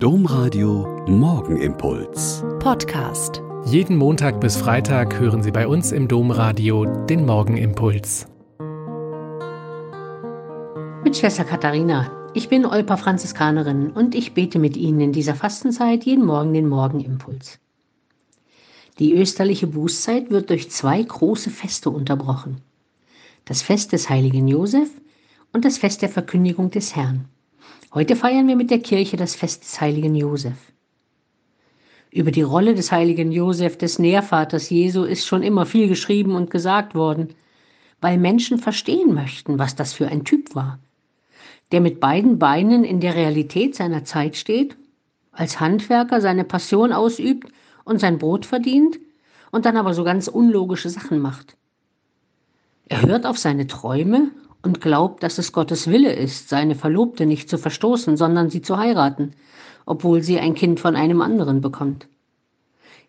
Domradio Morgenimpuls. Podcast. Jeden Montag bis Freitag hören Sie bei uns im Domradio den Morgenimpuls. Mit Schwester Katharina. Ich bin Olpa Franziskanerin und ich bete mit Ihnen in dieser Fastenzeit jeden Morgen den Morgenimpuls. Die österliche Bußzeit wird durch zwei große Feste unterbrochen. Das Fest des heiligen Josef und das Fest der Verkündigung des Herrn. Heute feiern wir mit der Kirche das Fest des heiligen Josef. Über die Rolle des heiligen Josef, des Nährvaters Jesu, ist schon immer viel geschrieben und gesagt worden, weil Menschen verstehen möchten, was das für ein Typ war, der mit beiden Beinen in der Realität seiner Zeit steht, als Handwerker seine Passion ausübt und sein Brot verdient und dann aber so ganz unlogische Sachen macht. Er hört auf seine Träume und glaubt, dass es Gottes Wille ist, seine Verlobte nicht zu verstoßen, sondern sie zu heiraten, obwohl sie ein Kind von einem anderen bekommt.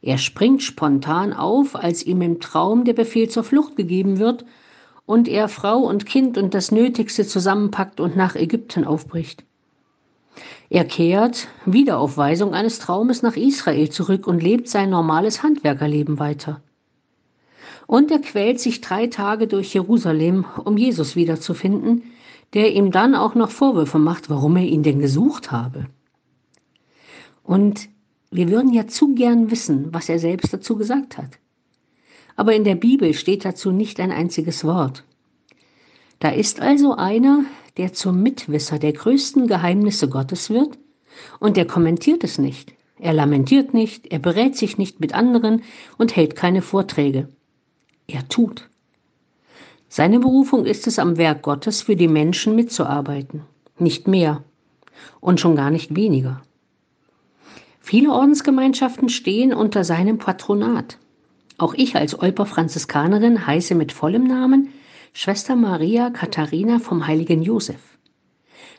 Er springt spontan auf, als ihm im Traum der Befehl zur Flucht gegeben wird und er Frau und Kind und das Nötigste zusammenpackt und nach Ägypten aufbricht. Er kehrt, wieder auf Weisung eines Traumes, nach Israel zurück und lebt sein normales Handwerkerleben weiter. Und er quält sich drei Tage durch Jerusalem, um Jesus wiederzufinden, der ihm dann auch noch Vorwürfe macht, warum er ihn denn gesucht habe. Und wir würden ja zu gern wissen, was er selbst dazu gesagt hat. Aber in der Bibel steht dazu nicht ein einziges Wort. Da ist also einer, der zum Mitwisser der größten Geheimnisse Gottes wird, und der kommentiert es nicht. Er lamentiert nicht, er berät sich nicht mit anderen und hält keine Vorträge. Er tut. Seine Berufung ist es, am Werk Gottes für die Menschen mitzuarbeiten. Nicht mehr und schon gar nicht weniger. Viele Ordensgemeinschaften stehen unter seinem Patronat. Auch ich als Olper Franziskanerin heiße mit vollem Namen Schwester Maria Katharina vom heiligen Josef.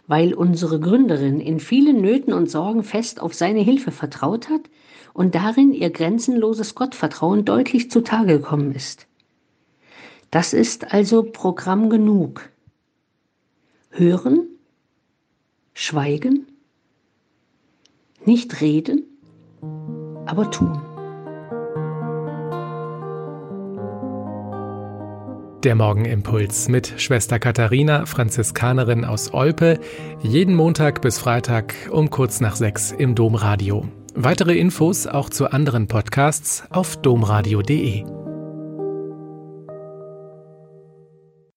Weil unsere Gründerin in vielen Nöten und Sorgen fest auf seine Hilfe vertraut hat und darin ihr grenzenloses Gottvertrauen deutlich zutage gekommen ist. Das ist also Programm genug. Hören, schweigen, nicht reden, aber tun. Der Morgenimpuls mit Schwester Katharina, Franziskanerin aus Olpe, jeden Montag bis Freitag um kurz nach sechs im Domradio. Weitere Infos auch zu anderen Podcasts auf domradio.de.